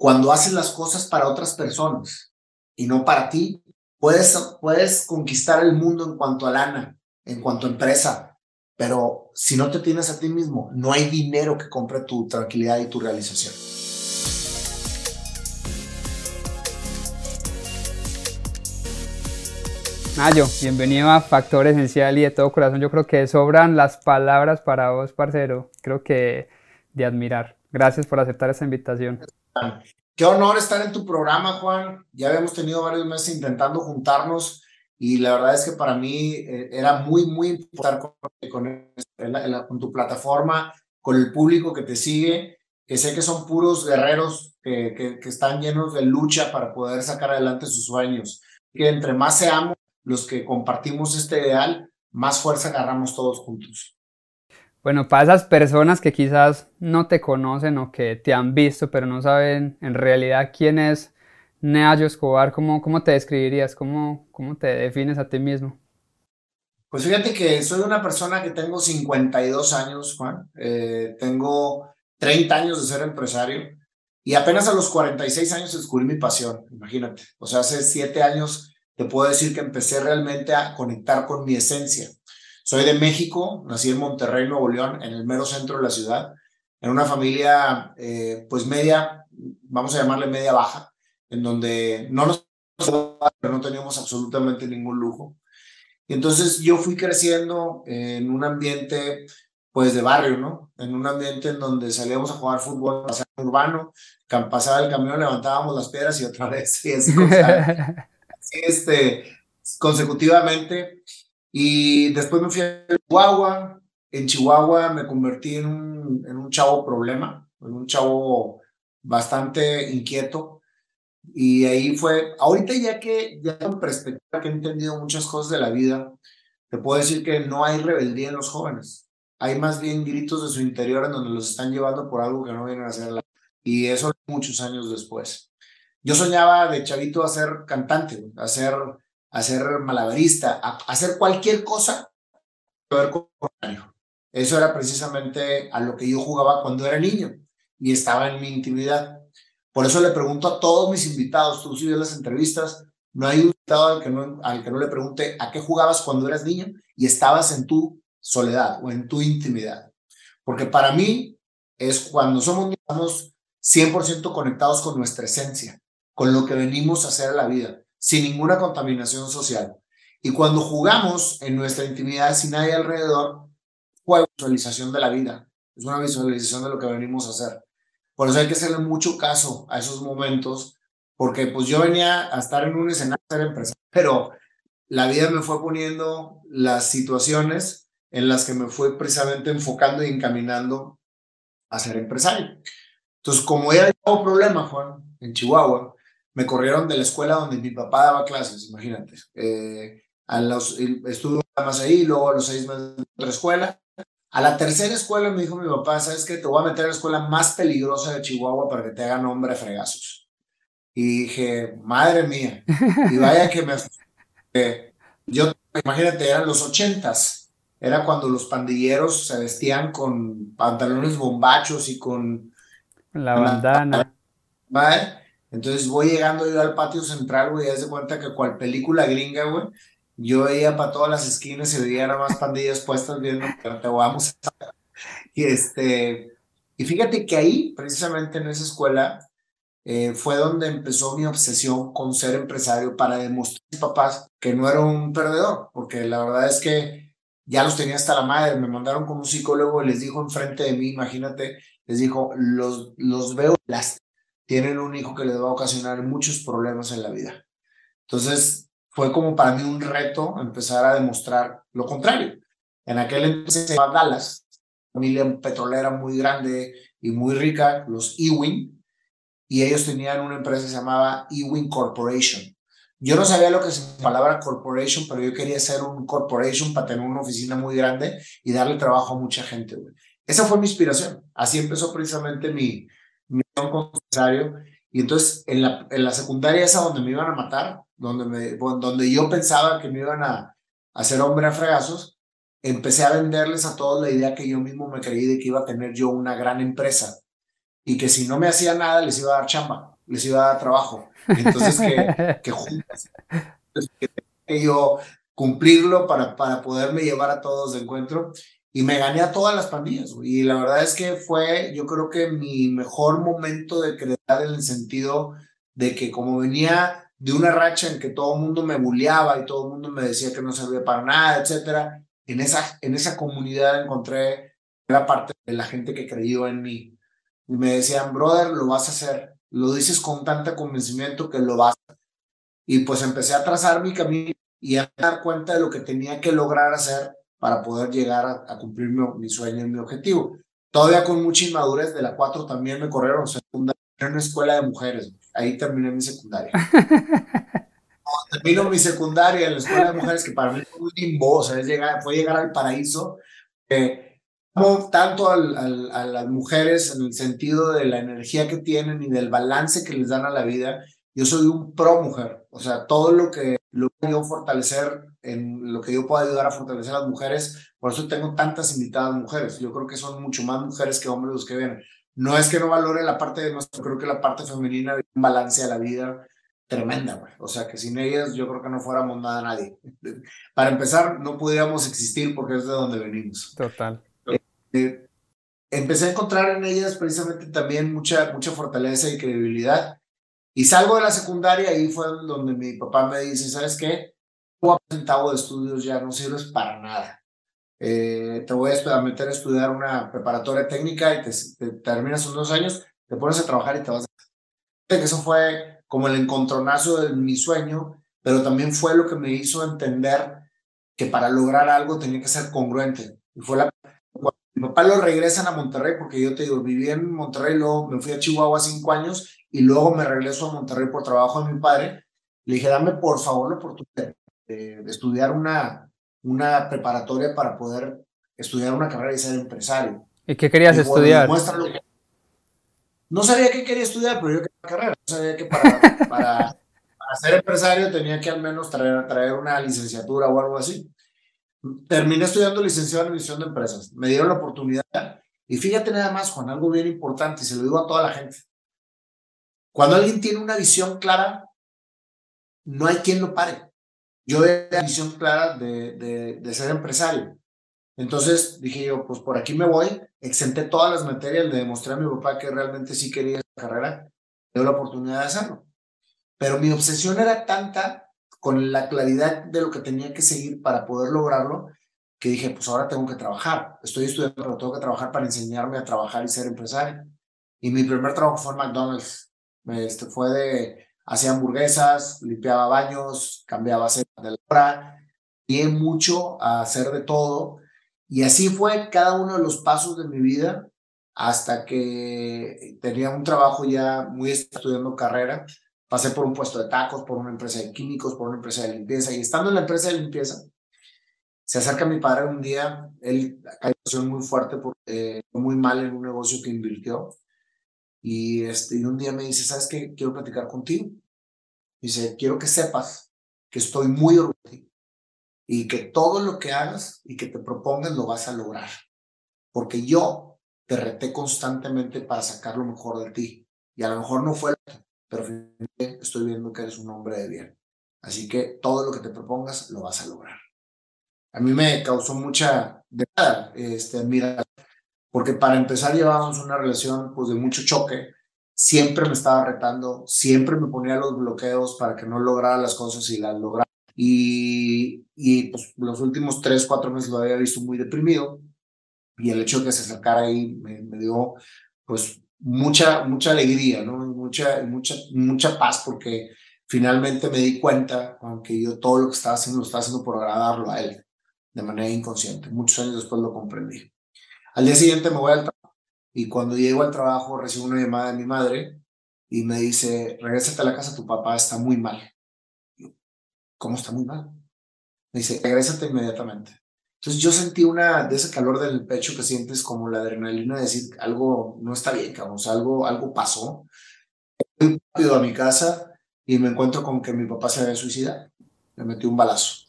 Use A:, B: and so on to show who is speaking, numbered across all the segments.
A: cuando haces las cosas para otras personas y no para ti, puedes, puedes conquistar el mundo en cuanto a lana, en cuanto a empresa, pero si no te tienes a ti mismo, no hay dinero que compre tu tranquilidad y tu realización.
B: Nayo, bienvenido a Factor Esencial y de todo corazón. Yo creo que sobran las palabras para vos, parcero. Creo que de admirar. Gracias por aceptar esta invitación.
A: Qué honor estar en tu programa, Juan. Ya habíamos tenido varios meses intentando juntarnos y la verdad es que para mí eh, era muy, muy importante con, con, tu plataforma, con el público que te sigue, que sé que son puros guerreros que, que, están llenos de lucha para poder sacar adelante sus sueños. Que entre más seamos los que compartimos este ideal, más fuerza agarramos todos juntos.
B: Bueno, para esas personas que quizás no te conocen o que te han visto, pero no saben en realidad quién es Neayo Escobar, ¿cómo, cómo te describirías? ¿Cómo, ¿Cómo te defines a ti mismo?
A: Pues fíjate que soy una persona que tengo 52 años, Juan. Eh, tengo 30 años de ser empresario y apenas a los 46 años descubrí mi pasión, imagínate. O sea, hace 7 años te puedo decir que empecé realmente a conectar con mi esencia. Soy de México, nací en Monterrey, Nuevo León, en el mero centro de la ciudad, en una familia eh, pues media, vamos a llamarle media baja, en donde no nos no teníamos absolutamente ningún lujo. Y entonces yo fui creciendo en un ambiente pues de barrio, ¿no? En un ambiente en donde salíamos a jugar fútbol urbano, pasaba el camión, levantábamos las piedras y otra vez, y así este, consecutivamente. Y después me fui a Chihuahua. En Chihuahua me convertí en un, en un chavo problema, en un chavo bastante inquieto. Y ahí fue, ahorita ya que ya en perspectiva que he entendido muchas cosas de la vida, te puedo decir que no hay rebeldía en los jóvenes. Hay más bien gritos de su interior en donde los están llevando por algo que no vienen a hacer. Y eso muchos años después. Yo soñaba de chavito a ser cantante, a ser a ser malabarista, hacer cualquier cosa Eso era precisamente a lo que yo jugaba cuando era niño y estaba en mi intimidad. Por eso le pregunto a todos mis invitados, tú si las entrevistas, no hay un invitado al que no, al que no le pregunte a qué jugabas cuando eras niño y estabas en tu soledad o en tu intimidad. Porque para mí es cuando somos estamos 100% conectados con nuestra esencia, con lo que venimos a hacer a la vida sin ninguna contaminación social. Y cuando jugamos en nuestra intimidad sin nadie alrededor, fue visualización de la vida, es una visualización de lo que venimos a hacer. Por eso hay que hacerle mucho caso a esos momentos, porque pues yo venía a estar en un escenario, ser empresario, pero la vida me fue poniendo las situaciones en las que me fue precisamente enfocando y encaminando a ser empresario. Entonces, como era un problema, Juan, en Chihuahua, me corrieron de la escuela donde mi papá daba clases, imagínate. Eh, a los, estuve más ahí, luego a los seis meses en otra escuela. A la tercera escuela me dijo mi papá, ¿sabes qué? Te voy a meter a la escuela más peligrosa de Chihuahua para que te hagan hombre a fregazos. Y dije, madre mía. Y vaya que me... Eh, yo, imagínate, eran los ochentas. Era cuando los pandilleros se vestían con pantalones bombachos y con...
B: La bandana.
A: ¿Vale? Entonces voy llegando yo al patio central, güey, y haz de cuenta que cual película gringa, güey, yo veía para todas las esquinas y veía más pandillas puestas viendo te vamos a... Y este, y fíjate que ahí, precisamente en esa escuela, eh, fue donde empezó mi obsesión con ser empresario para demostrar a mis papás que no era un perdedor, porque la verdad es que ya los tenía hasta la madre, me mandaron con un psicólogo y les dijo enfrente de mí, imagínate, les dijo, los, los veo las tienen un hijo que les va a ocasionar muchos problemas en la vida. Entonces, fue como para mí un reto empezar a demostrar lo contrario. En aquel entonces se Dallas, familia petrolera muy grande y muy rica, los Ewing, y ellos tenían una empresa que se llamaba Ewing Corporation. Yo no sabía lo que es la palabra corporation, pero yo quería ser un corporation para tener una oficina muy grande y darle trabajo a mucha gente. Esa fue mi inspiración. Así empezó precisamente mi, comisario. Y entonces en la, en la secundaria esa donde me iban a matar, donde, me, donde yo pensaba que me iban a hacer hombre a fregazos, empecé a venderles a todos la idea que yo mismo me creí de que iba a tener yo una gran empresa. y que si no me hacía nada les iba a dar chamba, les iba a dar trabajo. Entonces que, que juntas, que yo cumplirlo para, para poderme llevar a todos de encuentro y me gané a todas las pandillas. Y la verdad es que fue, yo creo que mi mejor momento de crear en el sentido de que como venía de una racha en que todo el mundo me bulleaba y todo el mundo me decía que no servía para nada, etcétera, en esa, en esa comunidad encontré la parte de la gente que creyó en mí. Y me decían, brother, lo vas a hacer. Lo dices con tanto convencimiento que lo vas a hacer. Y pues empecé a trazar mi camino y a dar cuenta de lo que tenía que lograr hacer para poder llegar a, cumplir mi, sueño y mi objetivo. Todavía con mucha inmadurez, de la 4 también me corrieron secundaria en una escuela de mujeres. Ahí terminé mi secundaria. termino mi secundaria en la escuela de mujeres, que para mí fue un limbo, o sea, es llegar, fue llegar al paraíso. Eh, tanto al, a las mujeres en el sentido de la energía que tienen y del balance que les dan a la vida. Yo soy un pro mujer, o sea, todo lo que lo que yo fortalecer, en lo que yo puedo ayudar a fortalecer a las mujeres, por eso tengo tantas invitadas mujeres. Yo creo que son mucho más mujeres que hombres los que vienen. No es que no valore la parte de nuestro, creo que la parte femenina es un balance a la vida tremenda, güey. O sea, que sin ellas yo creo que no fuéramos nada nadie. Para empezar, no pudiéramos existir porque es de donde venimos.
B: Total.
A: Eh, empecé a encontrar en ellas precisamente también mucha, mucha fortaleza y credibilidad y salgo de la secundaria y fue donde mi papá me dice, ¿sabes qué? Tu centavo de estudios ya no sirves para nada. Eh, te voy a meter a estudiar una preparatoria técnica y te, terminas unos dos años, te pones a trabajar y te vas a... Eso fue como el encontronazo de mi sueño, pero también fue lo que me hizo entender que para lograr algo tenía que ser congruente. Y fue la... mi papá lo regresan a Monterrey, porque yo te digo, viví en Monterrey, luego me fui a Chihuahua cinco años y luego me regreso a Monterrey por trabajo de mi padre. Le dije, dame por favor la oportunidad de, estudiar una, una preparatoria para poder estudiar una carrera y ser empresario.
B: ¿Y qué querías estudiar?
A: No sabía qué quería estudiar, pero yo quería carrera. No sabía que para, para, ser empresario tenía que al menos traer, traer una licenciatura o algo así. Terminé estudiando licenciado en administración de empresas. Me dieron la oportunidad. Y fíjate nada más, Juan, algo bien importante, y se lo digo a toda la gente. Cuando alguien tiene una visión clara, no hay quien lo pare. Yo la visión clara de, de, ser empresario. Entonces dije yo, pues por aquí me voy, exenté todas las materias, le demostré a mi papá que realmente sí quería esa carrera, dio la oportunidad de hacerlo. Pero mi obsesión era tanta con la claridad de lo que tenía que seguir para poder lograrlo, que dije, pues ahora tengo que trabajar. Estoy estudiando, pero tengo que trabajar para enseñarme a trabajar y ser empresario. Y mi primer trabajo fue en McDonald's. Este, fue de, hacía hamburguesas, limpiaba baños, cambiaba aceite de la hora, y mucho a hacer de todo. Y así fue cada uno de los pasos de mi vida hasta que tenía un trabajo ya muy estudiando carrera. Pasé por un puesto de tacos, por una empresa de químicos, por una empresa de limpieza. Y estando en la empresa de limpieza, se acerca mi padre un día. Él cayó muy fuerte, porque, fue muy mal en un negocio que invirtió. Y, este, y un día me dice, ¿sabes qué? Quiero platicar contigo. Dice, quiero que sepas que estoy muy orgulloso y que todo lo que hagas y que te propongas lo vas a lograr. Porque yo te reté constantemente para sacar lo mejor de ti. Y a lo mejor no fue, pero estoy viendo que eres un hombre de bien. Así que todo lo que te propongas lo vas a lograr. A mí me causó mucha de este, admiración porque para empezar llevábamos una relación pues de mucho choque, siempre me estaba retando, siempre me ponía los bloqueos para que no lograra las cosas y las lograra. Y, y pues los últimos tres, cuatro meses lo había visto muy deprimido y el hecho de que se acercara ahí me, dio pues mucha, mucha alegría, ¿no? Mucha, mucha, mucha paz porque finalmente me di cuenta, aunque yo todo lo que estaba haciendo lo estaba haciendo por agradarlo a él, de manera inconsciente. Muchos años después lo comprendí. Al día siguiente me voy al trabajo y cuando llego al trabajo recibo una llamada de mi madre y me dice, regrésate a la casa, tu papá está muy mal. ¿Cómo está muy mal? Me dice, regrésate inmediatamente. Entonces yo sentí una de ese calor del pecho que sientes como la adrenalina de decir algo no está bien, cabrón, algo, algo pasó. Fui rápido a mi casa y me encuentro con que mi papá se había suicidado. Le metió un balazo.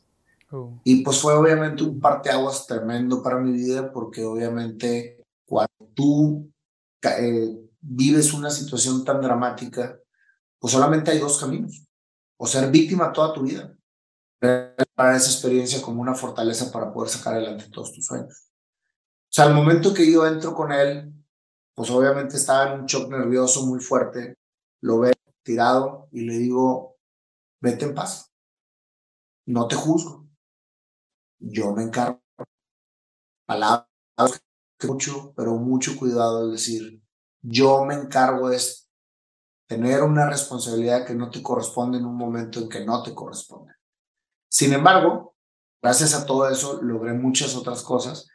A: Oh. Y pues fue obviamente un parteaguas tremendo para mi vida porque obviamente cuando tú eh, vives una situación tan dramática, pues solamente hay dos caminos. O ser víctima toda tu vida, para esa experiencia como una fortaleza para poder sacar adelante todos tus sueños. O sea, al momento que yo entro con él, pues obviamente estaba en un shock nervioso muy fuerte, lo veo tirado y le digo, vete en paz, no te juzgo, yo me encargo. Palabras mucho, pero mucho cuidado es decir, yo me encargo de tener una responsabilidad que no te corresponde en un momento en que no te corresponde. Sin embargo, gracias a todo eso logré muchas otras cosas,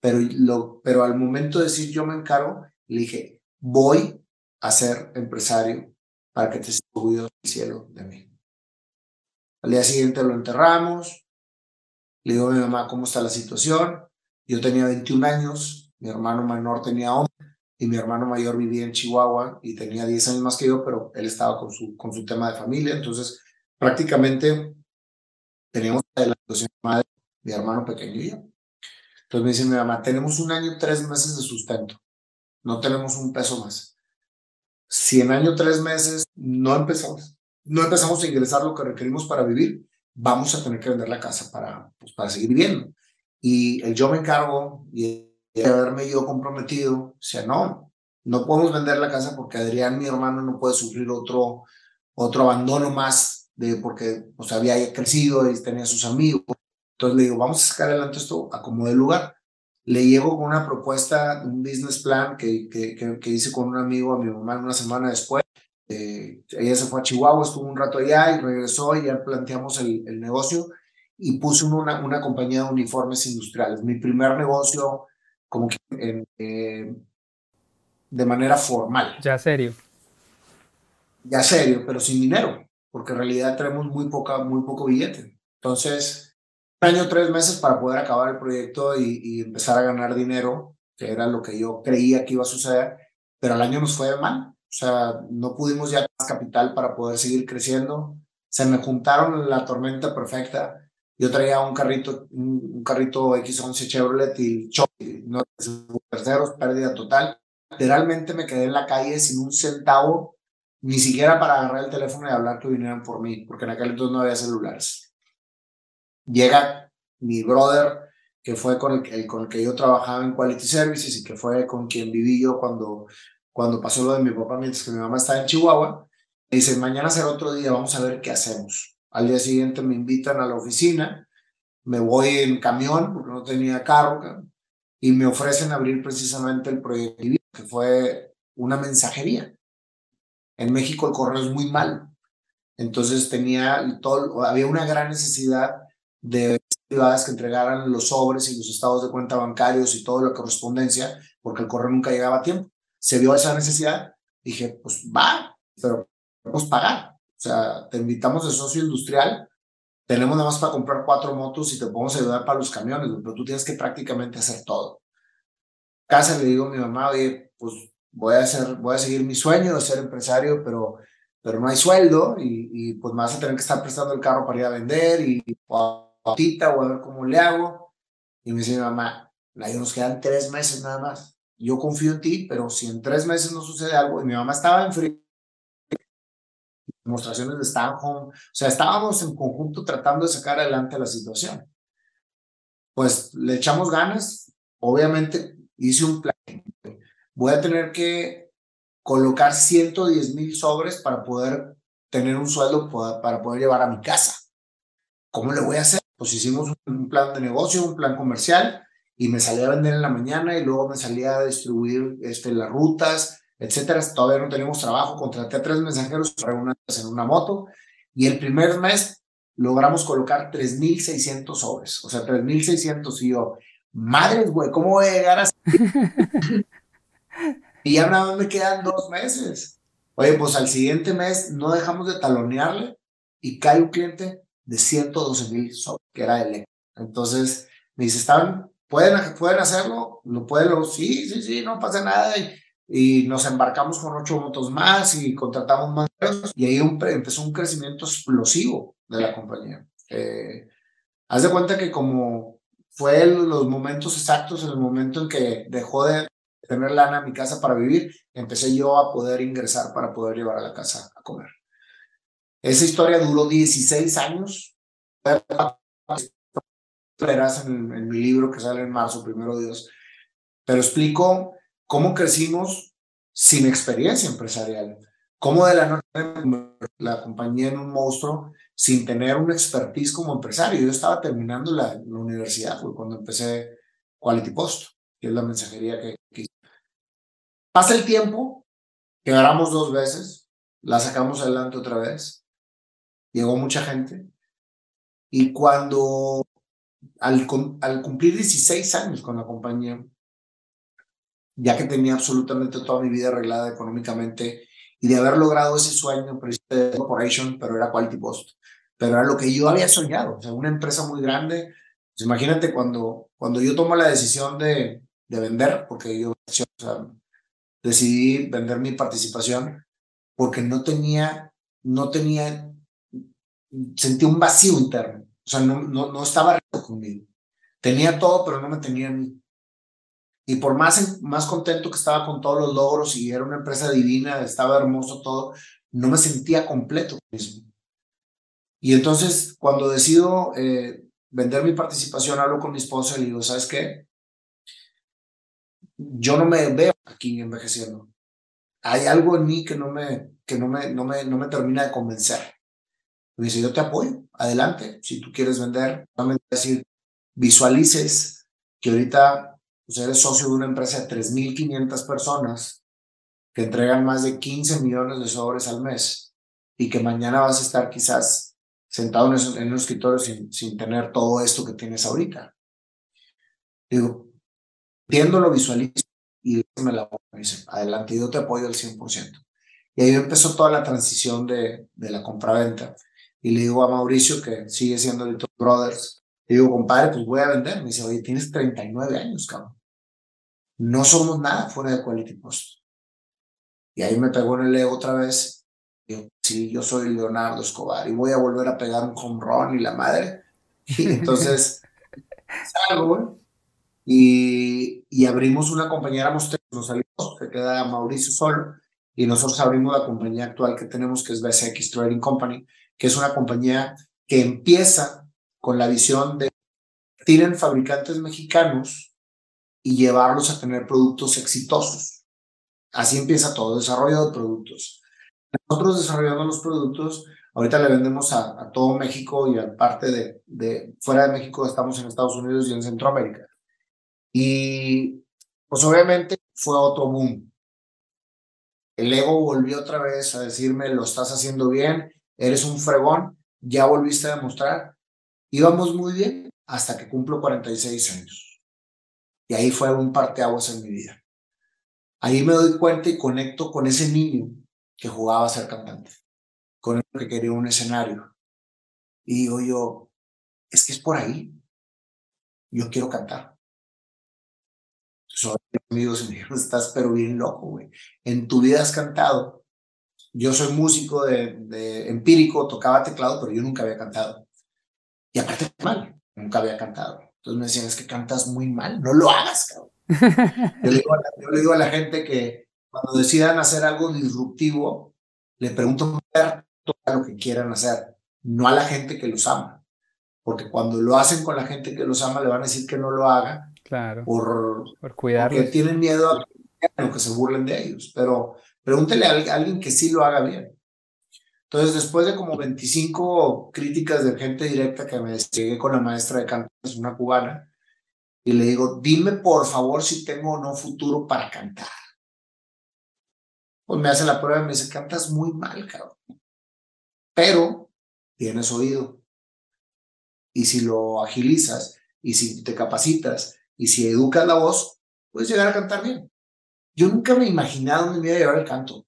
A: pero, pero al momento de decir yo me encargo, le dije, voy a ser empresario para que te orgulloso del cielo de mí. Al día siguiente lo enterramos, le digo a mi mamá cómo está la situación, yo tenía 21 años, mi hermano menor tenía 11 y mi hermano mayor vivía en Chihuahua y tenía 10 años más que yo, pero él estaba con su, con su tema de familia, entonces prácticamente teníamos la situación de mi hermano pequeño y yo. Entonces me dice mi mamá, tenemos un año tres meses de sustento, no tenemos un peso más. Si en año tres meses no empezamos, no empezamos a ingresar lo que requerimos para vivir, vamos a tener que vender la casa para, pues, para seguir viviendo. Y el yo me encargo y de haberme yo comprometido, o sea, no, no podemos vender la casa porque Adrián, mi hermano, no puede sufrir otro, otro abandono más de porque pues, había crecido y tenía sus amigos. Entonces le digo, vamos a sacar adelante esto a como de lugar. Le llego con una propuesta, un business plan que, que, que, hice con un amigo a mi mamá una semana después. Eh, ella se fue a Chihuahua, estuvo un rato allá y regresó y ya planteamos el, el negocio y puse una, una compañía de uniformes industriales. Mi primer negocio como que eh, de manera formal.
B: Ya serio.
A: Ya serio, pero sin dinero porque en realidad tenemos muy, poca, muy poco billete. Entonces, un año, tres meses para poder acabar el proyecto y, empezar a ganar dinero, que era lo que yo creía que iba a suceder, pero al año nos fue mal. O sea, no pudimos ya más capital para poder seguir creciendo. Se me juntaron la tormenta perfecta. Yo traía un carrito, un, carrito X11 Chevrolet y no terceros, pérdida total. Literalmente me quedé en la calle sin un centavo ni siquiera para agarrar el teléfono y hablar que vinieran por mí, porque en aquel entonces no había celulares. Llega mi brother, que fue con el, con el que yo trabajaba en Quality Services y que fue con quien viví yo cuando, cuando pasó lo de mi papá mientras que mi mamá estaba en Chihuahua. Me dice, mañana será otro día, vamos a ver qué hacemos. Al día siguiente me invitan a la oficina, me voy en camión porque no tenía carro y me ofrecen abrir precisamente el proyecto que fue una mensajería. En México el correo es muy malo. Entonces tenía todo, había una gran necesidad de privadas que entregaran los sobres y los estados de cuenta bancarios y toda la correspondencia, porque el correo nunca llegaba a tiempo. Se vio esa necesidad, dije, pues va, pero podemos pagar. O sea, te invitamos de socio industrial, tenemos nada más para comprar cuatro motos y te podemos ayudar para los camiones, pero tú tienes que prácticamente hacer todo. Casa le digo a mi mamá, oye, pues voy a, hacer, voy a seguir mi sueño de ser empresario, pero, pero no hay sueldo y, y pues me vas a tener que estar prestando el carro para ir a vender y o a, tita, o a ver cómo le hago. Y me dice mi mamá, ahí nos quedan tres meses nada más. Yo confío en ti, pero si en tres meses no sucede algo, y mi mamá estaba en frío, demostraciones de Stanhome, o sea, estábamos en conjunto tratando de sacar adelante la situación. Pues le echamos ganas, obviamente hice un plan voy a tener que colocar 110 mil sobres para poder tener un sueldo para poder llevar a mi casa. ¿Cómo le voy a hacer? Pues hicimos un plan de negocio, un plan comercial y me salía a vender en la mañana y luego me salía a distribuir este, las rutas, etcétera. Todavía no teníamos trabajo, contraté a tres mensajeros para una en una moto y el primer mes logramos colocar 3.600 sobres, o sea, 3.600 y yo, madres, güey, ¿cómo voy a llegar a... Y ya nada más me quedan dos meses. Oye, pues al siguiente mes no dejamos de talonearle y cae un cliente de 112 mil que era el Entonces me dice, ¿están, pueden, pueden hacerlo? ¿Lo pueden? Sí, sí, sí, no pasa nada. Y, nos embarcamos con ocho motos más y contratamos más. Y ahí empezó un crecimiento explosivo de la compañía. Eh, haz de cuenta que como fue los momentos exactos, en el momento en que dejó de tener lana en mi casa para vivir, empecé yo a poder ingresar para poder llevar a la casa a comer. Esa historia duró 16 años. Verás en, en mi libro que sale en marzo, primero Dios. Pero explico cómo crecimos sin experiencia empresarial. Cómo de la noche la compañía en un monstruo sin tener un expertise como empresario. Yo estaba terminando la, la universidad cuando empecé Quality Post, que es la mensajería que, que... Pasa el tiempo, quebramos dos veces, la sacamos adelante otra vez, llegó mucha gente, y cuando al, al cumplir 16 años con la compañía, ya que tenía absolutamente toda mi vida arreglada económicamente y de haber logrado ese sueño corporation, pero era Quality Post, pero era lo que yo había soñado, o sea, una empresa muy grande. Pues imagínate cuando, cuando yo tomo la decisión de, de vender, porque yo o sea, decidí vender mi participación, porque no tenía, no tenía, sentí un vacío interno, o sea, no, no, no estaba conmigo. Tenía todo, pero no me tenía a mí. Y por más, más contento que estaba con todos los logros y era una empresa divina, estaba hermoso todo, no me sentía completo mismo. Y entonces, cuando decido eh, vender mi participación, hablo con mi esposa y le digo, ¿sabes qué? Yo no me veo aquí envejeciendo. Hay algo en mí que no me, que no me, no me, no me termina de convencer. Me dice, yo te apoyo, adelante. Si tú quieres vender, decir, visualices que ahorita pues eres socio de una empresa de 3.500 personas que entregan más de 15 millones de sobres al mes y que mañana vas a estar quizás sentado en, un escritorio sin, sin tener todo esto que tienes ahorita. Digo, viéndolo, visualizo y me la me dice, adelante, yo te apoyo al 100%. Y ahí empezó toda la transición de, de la compraventa. Y le digo a Mauricio, que sigue siendo Little Brothers, le digo, compadre, pues voy a vender. Me dice, oye, tienes 39 años, cabrón. No somos nada fuera de Quality Post. Y ahí me pegó en el ego otra vez. Digo, sí, yo soy Leonardo Escobar y voy a volver a pegar un home run y la madre. Y entonces salgo y, abrimos una compañía, éramos tres, nos salimos, se queda Mauricio solo y nosotros abrimos la compañía actual que tenemos, que es BSX Trading Company, que es una compañía que empieza con la visión de tienen fabricantes mexicanos y llevarlos a tener productos exitosos. Así empieza todo, desarrollo de productos. Nosotros desarrollando los productos, ahorita le vendemos a, todo México y aparte de, de fuera de México estamos en Estados Unidos y en Centroamérica. Y pues obviamente fue otro boom. El ego volvió otra vez a decirme, lo estás haciendo bien, eres un fregón, ya volviste a demostrar Íbamos muy bien hasta que cumplo 46 años. Y ahí fue un parteaguas en mi vida. Ahí me doy cuenta y conecto con ese niño que jugaba a ser cantante, con el que quería un escenario. Y digo yo, es que es por ahí. Yo quiero cantar. Soy amigos me estás pero bien loco, güey. En tu vida has cantado. Yo soy músico de, de empírico, tocaba teclado, pero yo nunca había cantado. Y aparte mal, nunca había cantado. Entonces me decían, es que cantas muy mal, no lo hagas, cabrón. yo, le digo a la, gente que cuando decidan hacer algo disruptivo, le pregunto todo lo que quieran hacer, no a la gente que los ama. Porque cuando lo hacen con la gente que los ama, le van a decir que no lo haga.
B: Claro.
A: Por,
B: por cuidarlos.
A: Porque tienen miedo a que se burlen de ellos. Pero pregúntele a alguien que sí lo haga bien. Entonces, después de como 25 críticas de gente directa que me llegué con la maestra de canto, es una cubana, y le digo, dime por favor si tengo o no futuro para cantar. Pues me hace la prueba y me dice, cantas muy mal, cabrón. Pero tienes oído. Y si lo agilizas, y si te capacitas, y si educas la voz, puedes llegar a cantar bien. Yo nunca me imaginaba dónde me iba a llevar el canto.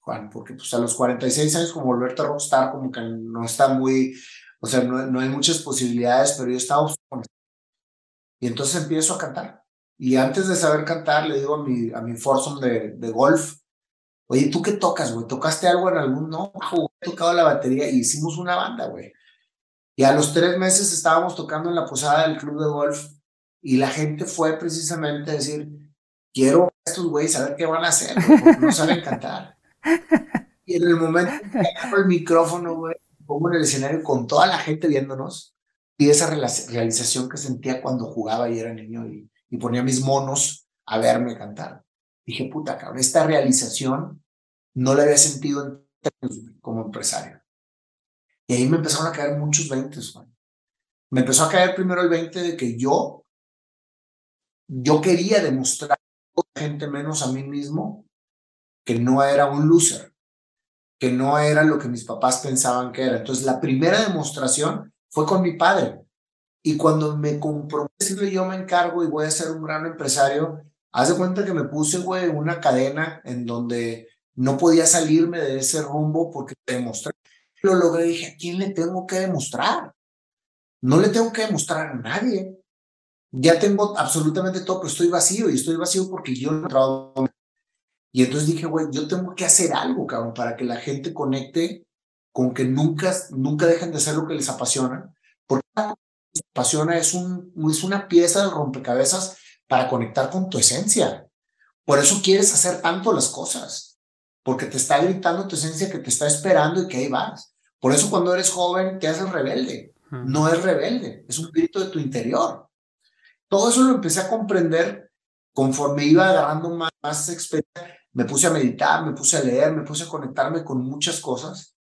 A: Juan, porque pues a los 46 años como volverte a rockstar como que no está muy, o sea, no, no hay muchas posibilidades, pero yo estaba y entonces empiezo a cantar. Y antes de saber cantar, le digo a mi, a mi foursome de, de golf, oye, ¿tú qué tocas, güey? ¿Tocaste algo en algún? No, he tocado la batería y hicimos una banda, güey. Y a los tres meses estábamos tocando en la posada del club de golf y la gente fue precisamente a decir, quiero estos güeyes a ver qué van a hacer, porque no saben cantar. Y en el momento que agarro el micrófono, güey, pongo en el escenario con toda la gente viéndonos y esa realización que sentía cuando jugaba y era niño y, y ponía mis monos a verme cantar. Dije, puta, cabrón, esta realización no la había sentido en como empresario. Y ahí me empezaron a caer muchos 20, Me empezó a caer primero el 20 de que yo, yo quería demostrar a gente menos a mí mismo que no era un loser, que no era lo que mis papás pensaban que era. Entonces, la primera demostración fue con mi padre. Y cuando me comprometí yo me encargo y voy a ser un gran empresario, haz de cuenta que me puse, güey, una cadena en donde no podía salirme de ese rumbo porque demostré. Lo logré, dije, ¿a quién le tengo que demostrar? No le tengo que demostrar a nadie. Ya tengo absolutamente todo, pero estoy vacío y estoy vacío porque yo no trabajo. Y entonces dije, güey, yo tengo que hacer algo, cabrón, para que la gente conecte con que nunca, nunca dejen de hacer lo que les apasiona. Porque lo que les apasiona es, un, es una pieza de rompecabezas para conectar con tu esencia. Por eso quieres hacer tanto las cosas porque te está gritando tu esencia que te está esperando y que ahí vas. Por eso cuando eres joven te haces rebelde. No es rebelde, es un grito de tu interior. Todo eso lo empecé a comprender conforme iba agarrando más, experiencia. Me puse a meditar, me puse a leer, me puse a conectarme con muchas cosas.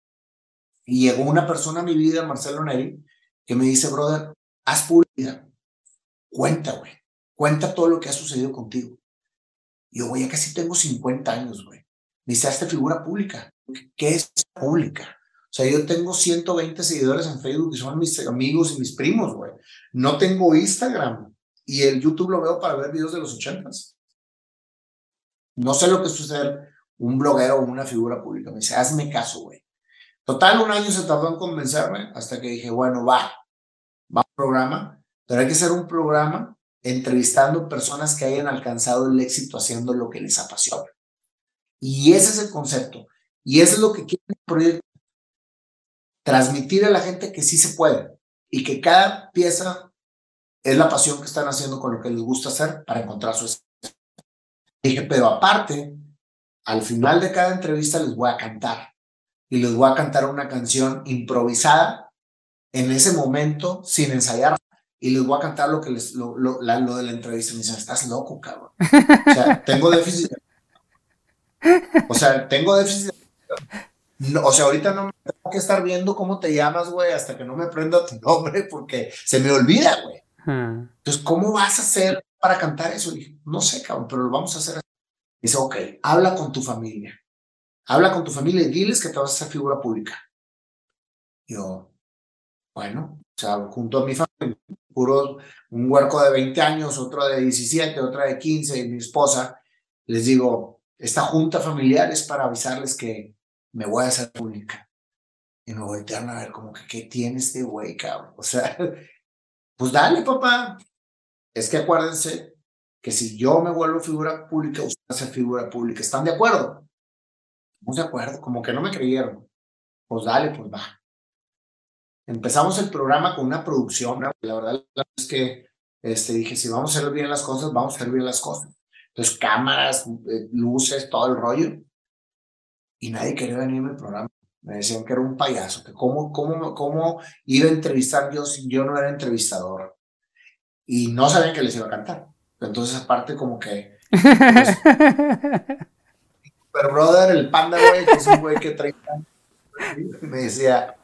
A: Y llegó una persona a mi vida, Marcelo Neri, que me dice, brother, haz publicidad. Cuenta, güey. Cuenta todo lo que ha sucedido contigo. Y yo, güey, ya casi tengo 50 años, güey necesitaste figura pública. ¿Qué es pública? O sea, yo tengo 120 seguidores en Facebook y son mis amigos y mis primos, güey. No tengo Instagram y el YouTube lo veo para ver videos de los ochentas. No sé lo que es un bloguero o una figura pública. Me dice, hazme caso, güey. Total, un año se tardó en convencerme hasta que dije, bueno, va, va un programa, pero hay que hacer un programa entrevistando personas que hayan alcanzado el éxito haciendo lo que les apasiona. Y ese es el concepto. Y eso es lo que quiere el proyecto. Transmitir a la gente que sí se puede y que cada pieza es la pasión que están haciendo con lo que les gusta hacer para encontrar su Dije, pero aparte, al final de cada entrevista les voy a cantar y les voy a cantar una canción improvisada en ese momento sin ensayar y les voy a cantar lo que les lo, lo, lo de la entrevista. Me dicen, estás loco, cabrón. O sea, tengo déficit o sea, tengo déficit. o sea, ahorita no me tengo que estar viendo cómo te llamas, güey, hasta que no me prenda tu nombre, porque se me olvida, güey. Entonces, ¿cómo vas a hacer para cantar eso? dije, no sé, cabrón, pero lo vamos a hacer. Dice, ok, habla con tu familia. Habla con tu familia y diles que te vas a hacer figura pública. Yo, bueno, o sea, junto a mi familia, puro, un huerco de 20 años, otro de 17, otra de 15, y mi esposa, les digo, esta junta familiar es para avisarles que me voy a hacer pública. Y me voltearon a ver como que, ¿qué tiene este güey, cabrón? O sea, pues dale, papá. Es que acuérdense que si yo me vuelvo figura pública, usted ser figura pública. ¿Están de acuerdo? Estamos de acuerdo, como que no me creyeron. Pues dale, pues va. Empezamos el programa con una producción. La verdad es que este, dije, si vamos a hacer bien las cosas, vamos a hacer bien las cosas. Entonces, cámaras, eh, luces, todo el rollo. Y nadie quería venirme al programa. Me decían que era un payaso, que cómo, cómo, cómo iba a entrevistar yo si yo no era entrevistador. Y no sabían que les iba a cantar. Entonces, aparte, como que. Pues, brother, el panda, güey, que es un güey que trae. Me decía,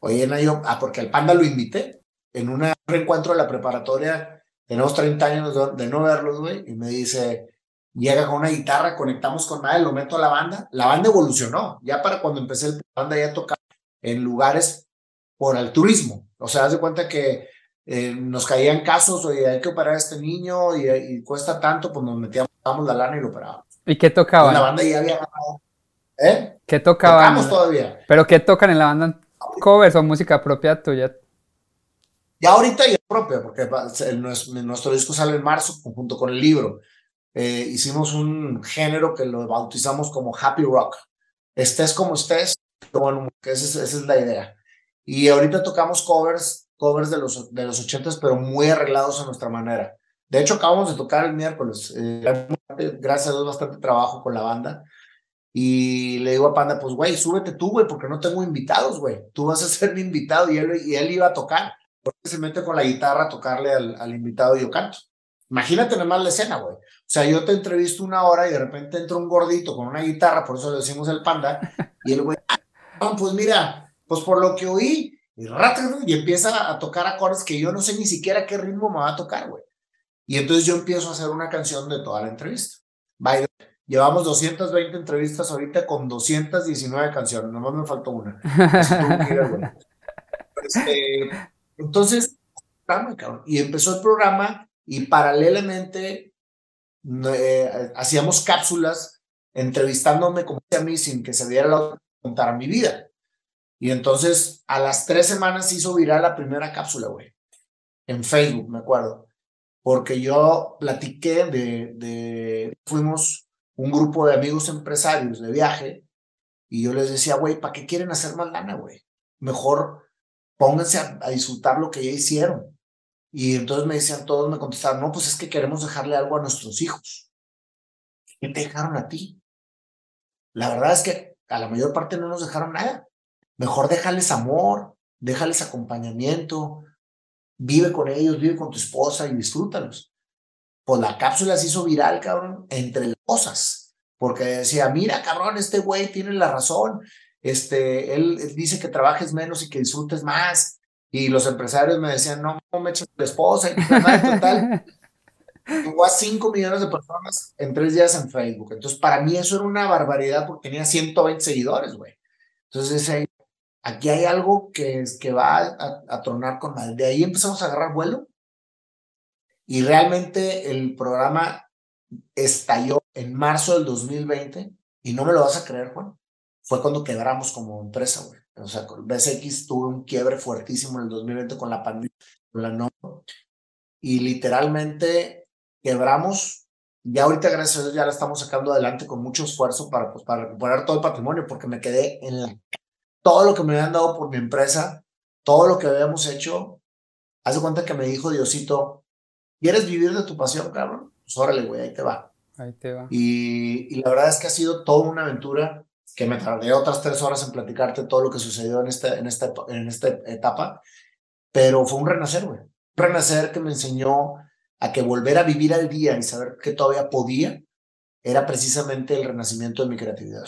A: oye, Nayo, ah, porque al panda lo invité en un reencuentro de la preparatoria tenemos 30 años de, no verlos, güey, y me dice, llega con una guitarra, conectamos con nadie, lo meto a la banda. La banda evolucionó. Ya para cuando empecé la banda ya tocaba en lugares por altruismo. O sea, haz de cuenta que eh, nos caían casos, oye, hay que operar a este niño y, cuesta tanto, pues nos metíamos la lana y lo operábamos.
B: ¿Y qué tocaban?
A: la banda ya había ganado. ¿Eh?
B: ¿Qué tocaban?
A: Tocamos todavía.
B: ¿Pero qué tocan en la banda? ¿Covers o música propia tuya?
A: Ya ahorita ya propia, porque nuestro disco sale en marzo junto con el libro. Eh, hicimos un género que lo bautizamos como Happy Rock. Estés como estés, bueno, esa, es, la idea. Y ahorita tocamos covers, covers de los, de los 80 pero muy arreglados a nuestra manera. De hecho, acabamos de tocar el miércoles. Eh, gracias a Dios, bastante trabajo con la banda. Y le digo a Panda, pues, güey, súbete tú, güey, porque no tengo invitados, güey. Tú vas a ser mi invitado y él, y él iba a tocar. Porque se mete con la guitarra a tocarle al, al invitado y yo canto. Imagínate nomás la escena, güey. O sea, yo te entrevisto una hora y de repente entra un gordito con una guitarra, por eso le decimos el panda, y el güey, ah, pues mira, pues por lo que oí, y, y empieza a tocar acordes que yo no sé ni siquiera qué ritmo me va a tocar, güey. Y entonces yo empiezo a hacer una canción de toda la entrevista. Bye. Llevamos 220 entrevistas ahorita con 219 canciones, nomás me faltó una. este, entonces, y empezó el programa y paralelamente eh, hacíamos cápsulas entrevistándome como a mí sin que se diera la contar mi vida. Y entonces a las tres semanas se hizo viral la primera cápsula, güey, en Facebook, me acuerdo, porque yo platiqué de, de, fuimos un grupo de amigos empresarios de viaje y yo les decía, güey, ¿para qué quieren hacer más lana, güey? Mejor pónganse a, disfrutar lo que ya hicieron. Y entonces me decían todos, me contestaron, no, pues es que queremos dejarle algo a nuestros hijos. ¿Qué te dejaron a ti? La verdad es que a la mayor parte no nos dejaron nada. Mejor déjales amor, déjales acompañamiento, vive con ellos, vive con tu esposa y disfrútalos. Pues la cápsula se hizo viral, cabrón, entre las cosas. Porque decía, mira, cabrón, este güey tiene la razón este, él dice que trabajes menos y que disfrutes más. Y los empresarios me decían, no, no me eches la esposa. Y total, llegó a 5 millones de personas en tres días en Facebook. Entonces, para mí eso era una barbaridad porque tenía 120 seguidores, güey. Entonces, aquí hay algo que, es, que va a, a, tronar con mal. De ahí empezamos a agarrar vuelo. Y realmente el programa estalló en marzo del 2020. Y no me lo vas a creer, Juan fue cuando quebramos como empresa, güey. O sea, BSX tuvo un quiebre fuertísimo en el 2020 con la pandemia, con la no. Y literalmente quebramos. Ya ahorita, gracias a Dios, ya la estamos sacando adelante con mucho esfuerzo para, pues, para recuperar todo el patrimonio, porque me quedé en la... Todo lo que me habían dado por mi empresa, todo lo que habíamos hecho, haz de cuenta que me dijo Diosito, ¿quieres vivir de tu pasión, cabrón? Pues órale, güey, ahí te va.
B: Ahí te va.
A: Y, y la verdad es que ha sido toda una aventura que me tardé otras tres horas en platicarte todo lo que sucedió en, este, en, esta, en esta etapa, pero fue un renacer, güey. Renacer que me enseñó a que volver a vivir al día y saber que todavía podía era precisamente el renacimiento de mi creatividad.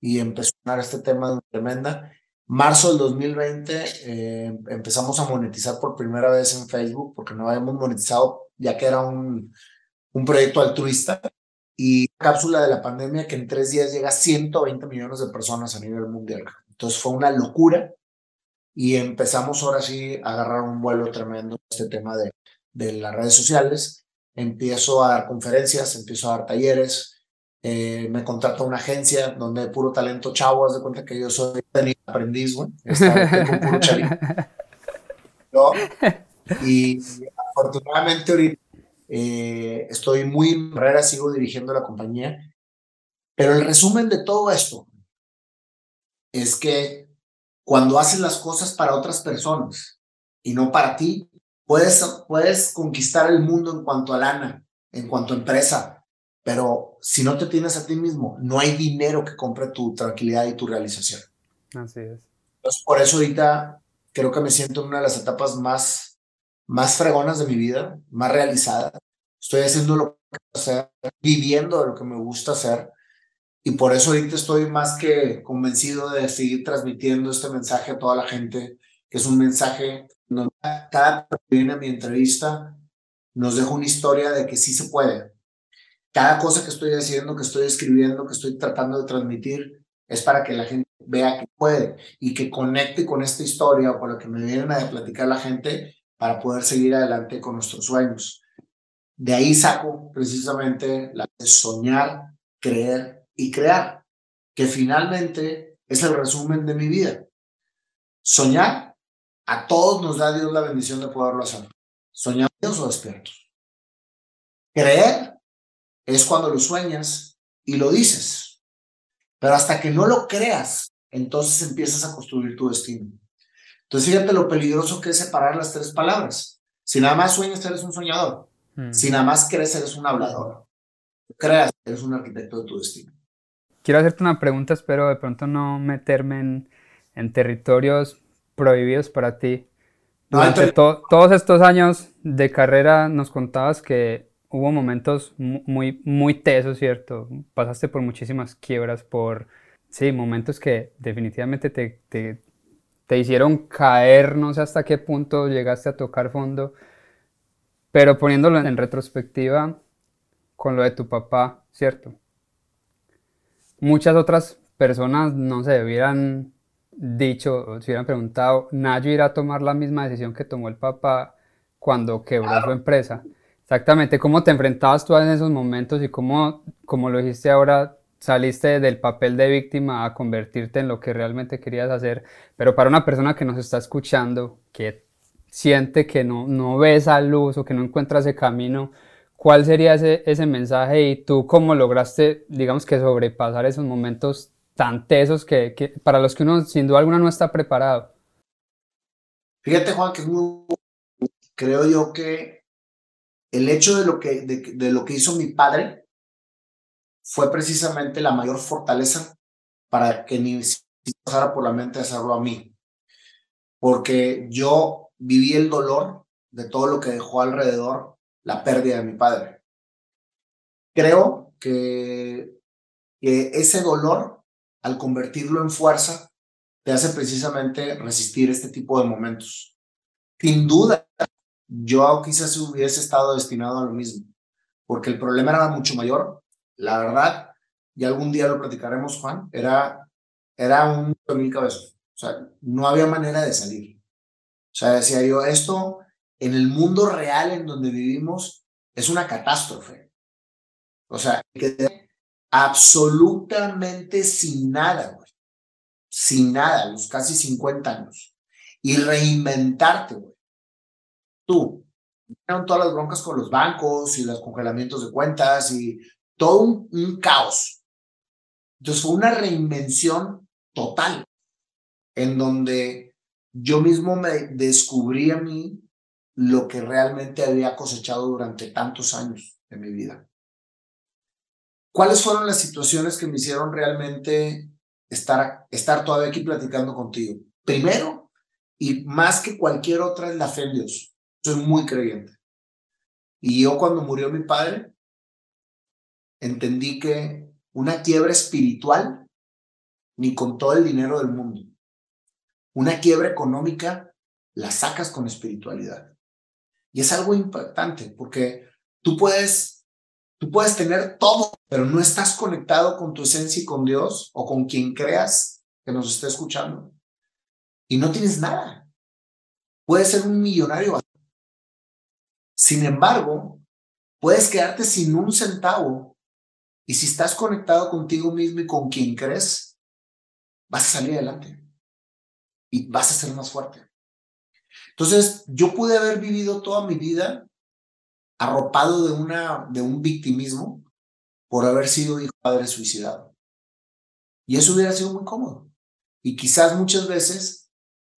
A: Y empezó a este tema tremenda. Marzo del 2020 eh, empezamos a monetizar por primera vez en Facebook porque no habíamos monetizado ya que era un, un proyecto altruista y cápsula de la pandemia que en tres días llega a 120 millones de personas a nivel mundial. Entonces fue una locura y empezamos ahora sí a agarrar un vuelo tremendo este tema de, de las redes sociales. Empiezo a dar conferencias, empiezo a dar talleres, eh, me contrata una agencia donde hay puro talento chavo, haz de cuenta que yo soy aprendiz, güey, tengo puro ¿No? Y afortunadamente ahorita eh, estoy muy en carrera, sigo dirigiendo la compañía. Pero el resumen de todo esto es que cuando haces las cosas para otras personas y no para ti, puedes, puedes conquistar el mundo en cuanto a lana, en cuanto a empresa, pero si no te tienes a ti mismo, no hay dinero que compre tu tranquilidad y tu realización.
B: Así es.
A: Entonces, por eso ahorita creo que me siento en una de las etapas más más fregonas de mi vida, más realizada. Estoy haciendo lo que hacer, viviendo lo que me gusta hacer. Y por eso ahorita estoy más que convencido de seguir transmitiendo este mensaje a toda la gente, que es un mensaje, cada vez que viene a mi entrevista, nos deja una historia de que sí se puede. Cada cosa que estoy haciendo, que estoy escribiendo, que estoy tratando de transmitir, es para que la gente vea que puede y que conecte con esta historia o con lo que me vienen a platicar la gente para poder seguir adelante con nuestros sueños. De ahí saco precisamente la de soñar, creer y crear, que finalmente es el resumen de mi vida. Soñar, a todos nos da Dios la bendición de poderlo hacer. Soñamos o despiertos. Creer es cuando lo sueñas y lo dices. Pero hasta que no lo creas, entonces empiezas a construir tu destino. Entonces, fíjate lo peligroso que es separar las tres palabras. Si nada más sueñas, eres un soñador. Hmm. Si nada más crees, eres un hablador. creas, eres un arquitecto de tu destino.
B: Quiero hacerte una pregunta, espero de pronto no meterme en, en territorios prohibidos para ti. Durante todos estos años de carrera nos contabas que hubo momentos muy, muy tesos, ¿cierto? Pasaste por muchísimas quiebras, por, sí, momentos que definitivamente te, te, te hicieron caer, no sé hasta qué punto llegaste a tocar fondo, pero poniéndolo en retrospectiva con lo de tu papá, ¿cierto? Muchas otras personas, no sé, hubieran dicho, se hubieran preguntado, Nayo irá a tomar la misma decisión que tomó el papá cuando quebró su empresa. Exactamente, ¿cómo te enfrentabas tú en esos momentos y cómo, como lo dijiste ahora, saliste del papel de víctima a convertirte en lo que realmente querías hacer? Pero para una persona que nos está escuchando, que siente que no, no ve esa luz o que no encuentra ese camino, ¿cuál sería ese, ese mensaje y tú cómo lograste, digamos que sobrepasar esos momentos tan tesos que, para los que uno sin duda alguna no está preparado.
A: Fíjate Juan que es muy, creo yo que el hecho de lo que, de, lo que hizo mi padre fue precisamente la mayor fortaleza para que ni pasara por la mente hacerlo a mí. Porque yo viví el dolor de todo lo que dejó alrededor la pérdida de mi padre. Creo que, que ese dolor al convertirlo en fuerza, te hace precisamente resistir este tipo de momentos. Sin duda, yo quizás hubiese estado destinado a lo mismo, porque el problema era mucho mayor. La verdad, y algún día lo platicaremos, Juan, era, era un mil cabezas. O sea, no había manera de salir. O sea, decía yo, esto en el mundo real en donde vivimos es una catástrofe. O sea, que absolutamente sin nada, güey. Sin nada, los casi 50 años. Y reinventarte, güey. Tú. Todas las broncas con los bancos y los congelamientos de cuentas y todo un, caos. Entonces fue una reinvención total en donde yo mismo me descubrí a mí lo que realmente había cosechado durante tantos años de mi vida. ¿Cuáles fueron las situaciones que me hicieron realmente estar, estar todavía aquí platicando contigo? Primero, y más que cualquier otra, es la fe en Dios. Soy muy creyente. Y yo cuando murió mi padre, entendí que una quiebra espiritual, ni con todo el dinero del mundo. Una quiebra económica la sacas con espiritualidad. Y es algo impactante porque tú puedes Tú puedes tener todo, pero no estás conectado con tu esencia y con Dios o con quien creas que nos esté escuchando. Y no tienes nada. Puedes ser un millonario. Sin embargo, puedes quedarte sin un centavo. Y si estás conectado contigo mismo y con quien crees, vas a salir adelante. Y vas a ser más fuerte. Entonces, yo pude haber vivido toda mi vida arropado de, una, de un victimismo por haber sido hijo padre suicidado. Y eso hubiera sido muy cómodo. Y quizás muchas veces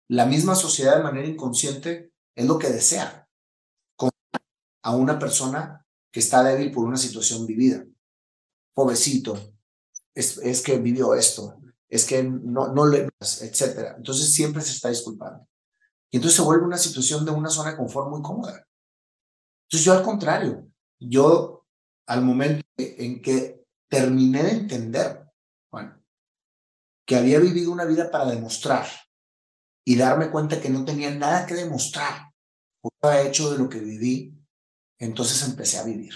A: la misma sociedad de manera inconsciente es lo que desea a una persona que está débil por una situación vivida. Pobrecito, es, es que vivió esto, es que no, no le, etcétera. Entonces siempre se está disculpando. Y entonces se vuelve una situación de una zona de confort muy cómoda. Entonces yo al contrario, yo al momento en que terminé de entender, bueno, que había vivido una vida para demostrar y darme cuenta que no tenía nada que demostrar por cada hecho de lo que viví, entonces empecé a vivir.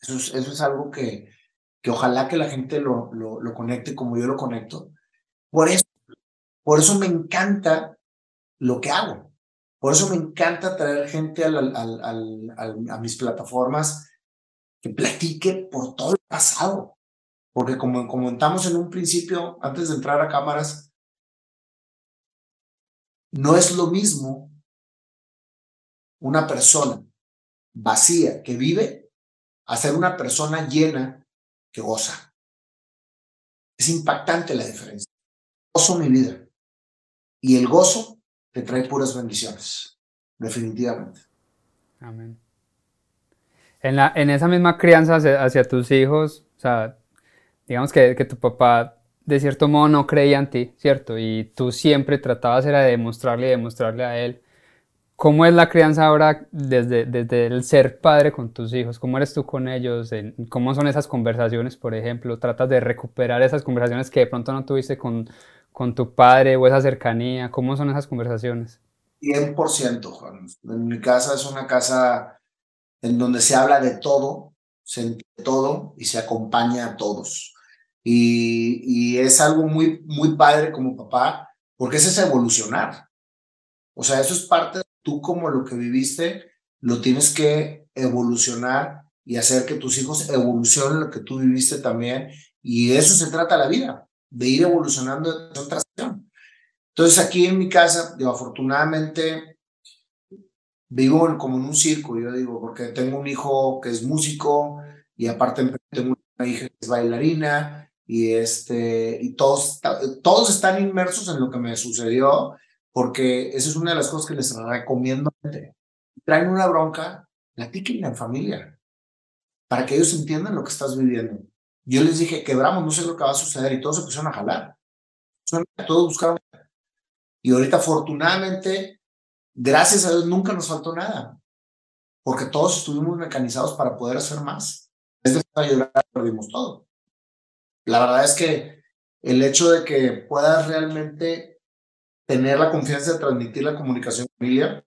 A: Eso es, eso es algo que, que ojalá que la gente lo, lo, conecte como yo lo conecto. Por eso, por eso me encanta lo que hago. Por eso me encanta traer gente a mis plataformas que platique por todo el pasado. Porque como comentamos en un principio, antes de entrar a cámaras, no es lo mismo una persona vacía que vive a ser una persona llena que goza. Es impactante la diferencia. Gozo mi vida. Y el gozo te trae puras bendiciones, definitivamente.
B: Amén. En, la, en esa misma crianza hacia, tus hijos, o sea, digamos que, que, tu papá de cierto modo no creía en ti, ¿cierto? Y tú siempre tratabas era de demostrarle y demostrarle a él. ¿Cómo es la crianza ahora desde, desde el ser padre con tus hijos? ¿Cómo eres tú con ellos? ¿Cómo son esas conversaciones, por ejemplo? ¿Tratas de recuperar esas conversaciones que de pronto no tuviste con, con tu padre o esa cercanía? ¿Cómo son esas conversaciones?
A: 100%, Juan. En mi casa es una casa en donde se habla de todo, se entiende todo y se acompaña a todos. Y, y es algo muy, muy padre como papá, porque es ese evolucionar. O sea, eso es parte tú como lo que viviste, lo tienes que evolucionar y hacer que tus hijos evolucionen lo que tú viviste también. Y eso se trata la vida, de ir evolucionando de generación. Entonces aquí en mi casa, yo afortunadamente vivo como en un circo, yo digo, porque tengo un hijo que es músico y aparte tengo una hija que es bailarina y, este, y todos, todos están inmersos en lo que me sucedió, porque esa es una de las cosas que les recomiendo. Traen una bronca, platiquenla en familia, para que ellos entiendan lo que estás viviendo. Yo les dije, quebramos, no sé lo que va a suceder, y todos se pusieron a jalar. Todos buscaron. Y ahorita, afortunadamente, gracias a Dios, nunca nos faltó nada, porque todos estuvimos mecanizados para poder hacer más. Desde llorar, perdimos todo. La verdad es que el hecho de que puedas realmente tener la confianza de transmitir la comunicación familia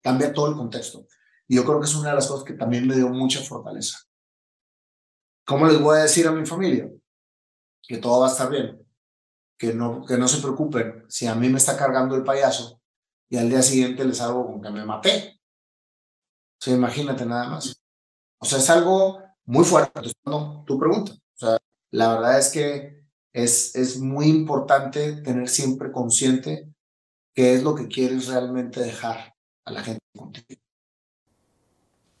A: cambia todo el contexto. Y yo creo que es una de las cosas que también me dio mucha fortaleza. ¿Cómo les voy a decir a mi familia? Que todo va a estar bien. Que no, que no se preocupen si a mí me está cargando el payaso y al día siguiente les hago con que me maté. O sea, imagínate nada más. O sea, es algo muy fuerte. No, tu pregunta. O sea, la verdad es que es, es muy importante tener siempre consciente qué es lo que quieres realmente dejar a la gente contigo.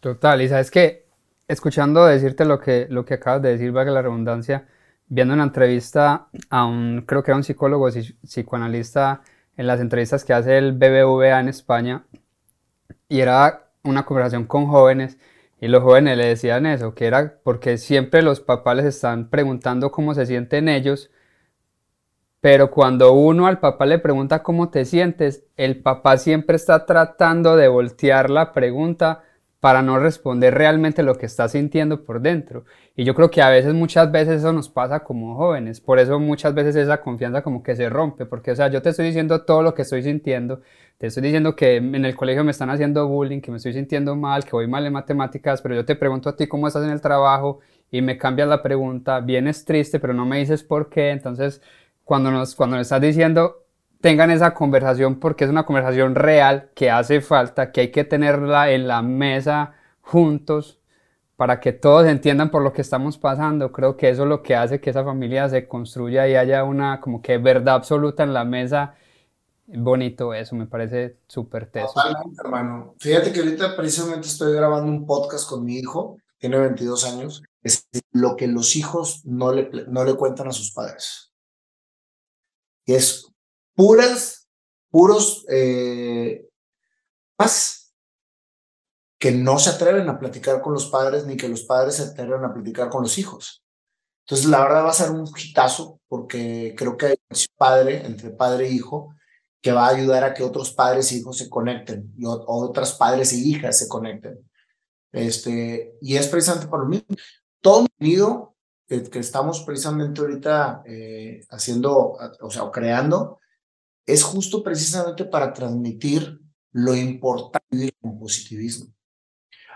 B: Total, y sabes que escuchando decirte lo que, lo que acabas de decir, valga la redundancia, viendo una entrevista a un, creo que era un psicólogo psicoanalista en las entrevistas que hace el BBVA en España, y era una conversación con jóvenes, y los jóvenes le decían eso, que era porque siempre los papás les están preguntando cómo se sienten ellos, pero cuando uno al papá le pregunta cómo te sientes, el papá siempre está tratando de voltear la pregunta para no responder realmente lo que está sintiendo por dentro. Y yo creo que a veces, muchas veces eso nos pasa como jóvenes. Por eso muchas veces esa confianza como que se rompe. Porque, o sea, yo te estoy diciendo todo lo que estoy sintiendo. Te estoy diciendo que en el colegio me están haciendo bullying, que me estoy sintiendo mal, que voy mal en matemáticas, pero yo te pregunto a ti cómo estás en el trabajo y me cambias la pregunta. Vienes triste, pero no me dices por qué. Entonces, cuando nos, cuando estás diciendo tengan esa conversación porque es una conversación real que hace falta, que hay que tenerla en la mesa juntos para que todos entiendan por lo que estamos pasando. Creo que eso es lo que hace que esa familia se construya y haya una como que verdad absoluta en la mesa. Bonito eso, me parece súper teso.
A: hermano. Fíjate que ahorita precisamente estoy grabando un podcast con mi hijo, tiene 22 años, es lo que los hijos no le, no le cuentan a sus padres que es puras, puros eh, que no se atreven a platicar con los padres ni que los padres se atreven a platicar con los hijos. Entonces, la verdad va a ser un hitazo porque creo que hay un padre, entre padre e hijo, que va a ayudar a que otros padres e hijos se conecten y otras padres e hijas se conecten. Este, y es precisamente por lo mismo. Todo unido que, estamos precisamente ahorita eh, haciendo, o sea, creando, es justo precisamente para transmitir lo importante del positivismo.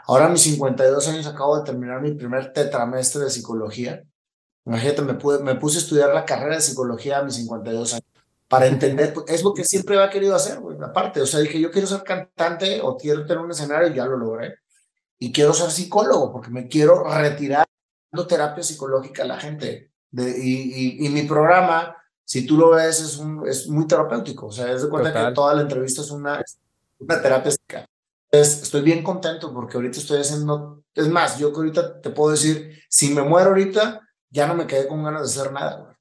A: Ahora a mis 52 años acabo de terminar mi primer tetramestre de psicología. Imagínate, me, me puse a estudiar la carrera de psicología a mis 52 años para entender, pues, es lo que siempre había querido hacer, güey, aparte, o sea, dije, yo quiero ser cantante o quiero tener un escenario y ya lo logré. Y quiero ser psicólogo porque me quiero retirar terapia psicológica a la gente. De, y, y, mi programa, si tú lo ves, es, un, es muy terapéutico. O sea, es de cuenta que toda la entrevista es una, una terapia Entonces, estoy bien contento porque ahorita estoy haciendo. Es más, yo que ahorita te puedo decir, si me muero ahorita, ya no me quedé con ganas de hacer nada.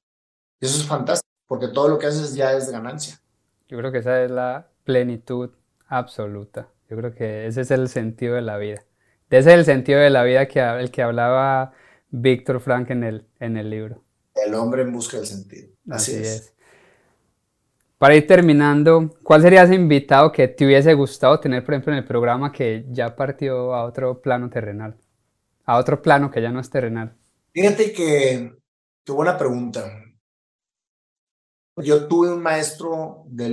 A: Y eso es fantástico, porque todo lo que haces ya es ganancia.
B: Yo creo que esa es la plenitud absoluta. Yo creo que ese es el sentido de la vida ese es el sentido de la vida que, el que hablaba Víctor Frank en el, en el libro.
A: El hombre en busca del sentido. Así, es.
B: Para ir terminando, ¿cuál sería ese invitado que te hubiese gustado tener, por ejemplo, en el programa que ya partió a otro plano terrenal? A otro plano que ya no es terrenal.
A: Fíjate que, qué buena pregunta. Yo tuve un maestro de,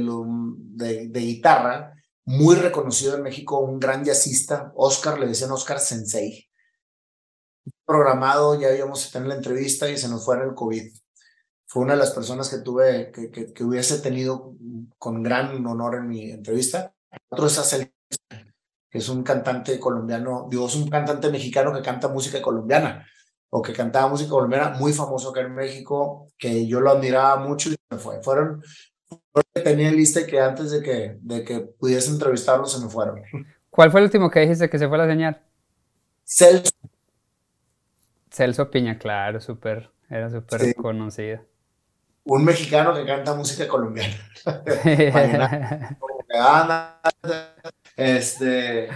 A: de, guitarra muy reconocido en México, un gran jazzista, Oscar, le decían Oscar Sensei. Programado, ya íbamos a tener la entrevista y se nos fue en el COVID. Fue una de las personas que tuve, que, que, hubiese tenido con gran honor en mi entrevista. Otro es Acel, que es un cantante colombiano, digo, es un cantante mexicano que canta música colombiana o que cantaba música colombiana, muy famoso acá en México, que yo lo admiraba mucho y me fue. Fueron, que tenía lista y que antes de que, de que pudiese entrevistarlo se me fueron.
B: ¿Cuál fue el último que dijiste que se fue la señal?
A: Celso.
B: Celso Piña, claro, súper, era súper conocido.
A: Un mexicano que canta música colombiana. este,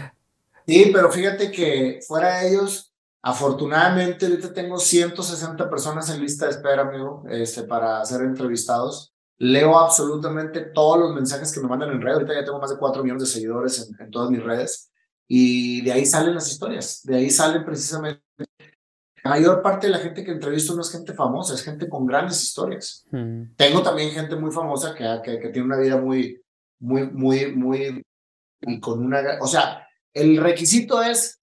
A: sí, pero fíjate que fuera de ellos, Afortunadamente, ahorita tengo 160 personas en lista de espera, amigo, este, para ser entrevistados. Leo absolutamente todos los mensajes que me mandan en redes. Ahorita ya tengo más de 4 millones de seguidores en, todas mis redes. Y de ahí salen las historias. De ahí salen precisamente. La mayor parte de la gente que entrevisto no es gente famosa, es gente con grandes historias. Hmm. Tengo también gente muy famosa que, que, que tiene una vida muy, muy, muy, muy. Y con una. O sea, el requisito es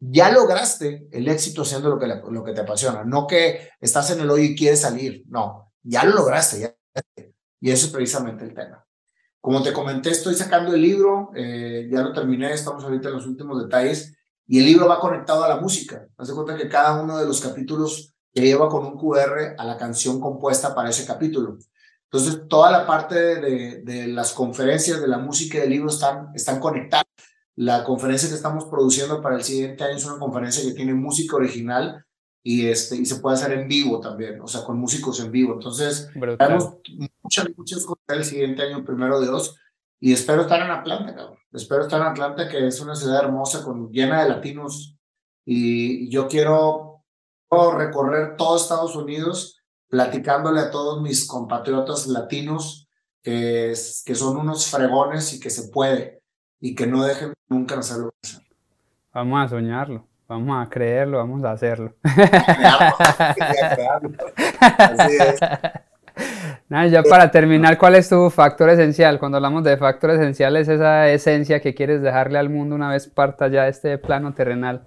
A: ya lograste el éxito haciendo lo que, lo que te apasiona, no que estás en el hoyo y quieres salir, no, ya lo lograste, ya, y eso es precisamente el tema. Como te comenté, estoy sacando el libro, eh, ya lo terminé, estamos ahorita en los últimos detalles, y el libro va conectado a la música. Haz de cuenta que cada uno de los capítulos te lleva con un QR a la canción compuesta para ese capítulo. Entonces, toda la parte de, de las conferencias, de la música y del libro están, están conectadas. La conferencia que estamos produciendo para el siguiente año es una conferencia que tiene música original y, este, y se puede hacer en vivo también, o sea, con músicos en vivo. Entonces, tenemos muchas, muchas cosas el siguiente año, primero de dos, y espero estar en Atlanta, cabrón. Espero estar en Atlanta, que es una ciudad hermosa, con, llena de latinos, y yo quiero recorrer todo Estados Unidos platicándole a todos mis compatriotas latinos que, que son unos fregones y que se puede y que no dejen nunca hacerlo.
B: Vamos a soñarlo, vamos a creerlo, vamos a hacerlo. Así es. Ya para terminar, ¿cuál es tu factor esencial? Cuando hablamos de factor esencial, es esa esencia que quieres dejarle al mundo una vez parta ya este plano terrenal.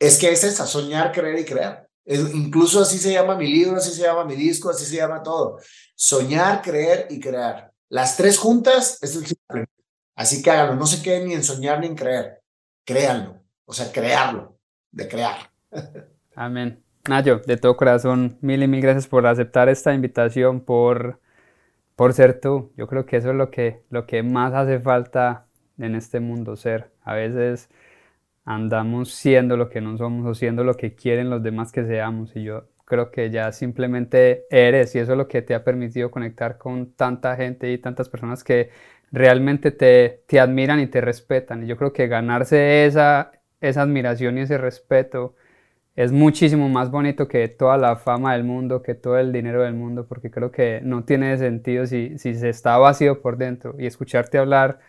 A: Es que es esa, soñar, creer y crear. incluso así se llama mi libro, así se llama mi disco, así se llama todo. Soñar, creer y crear. Las tres juntas es el Así que háganlo, no se queden ni en soñar ni en creer. Créanlo, o sea, crearlo, de crear.
B: Amén. Nayo, de todo corazón, mil y mil gracias por aceptar esta invitación, por, por ser tú. Yo creo que eso es lo que, lo que más hace falta en este mundo, ser. A veces andamos siendo lo que no somos o siendo lo que quieren los demás que seamos. Y yo creo que ya simplemente eres y eso es lo que te ha permitido conectar con tanta gente y tantas personas que realmente te, te admiran y te respetan. Y yo creo que ganarse esa, esa admiración y ese respeto es muchísimo más bonito que toda la fama del mundo, que todo el dinero del mundo, porque creo que no tiene sentido si, si se está vacío por dentro y escucharte hablar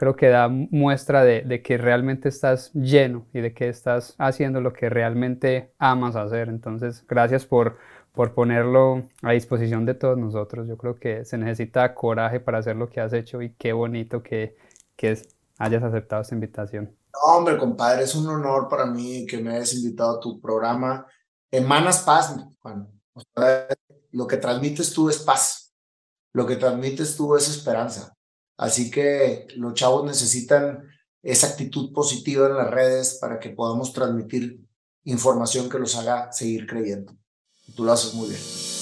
B: creo que da muestra de, que realmente estás lleno y de que estás haciendo lo que realmente amas hacer. Entonces, gracias por, por ponerlo a disposición de todos nosotros. Yo creo que se necesita coraje para hacer lo que has hecho y qué bonito que, que hayas aceptado esta invitación.
A: Hombre, compadre, es un honor para mí que me hayas invitado a tu programa. Emanas paz, Juan. lo que transmites tú es paz. Lo que transmites tú es esperanza. Así que los chavos necesitan esa actitud positiva en las redes para que podamos transmitir información que los haga seguir creyendo. Tú lo haces muy bien.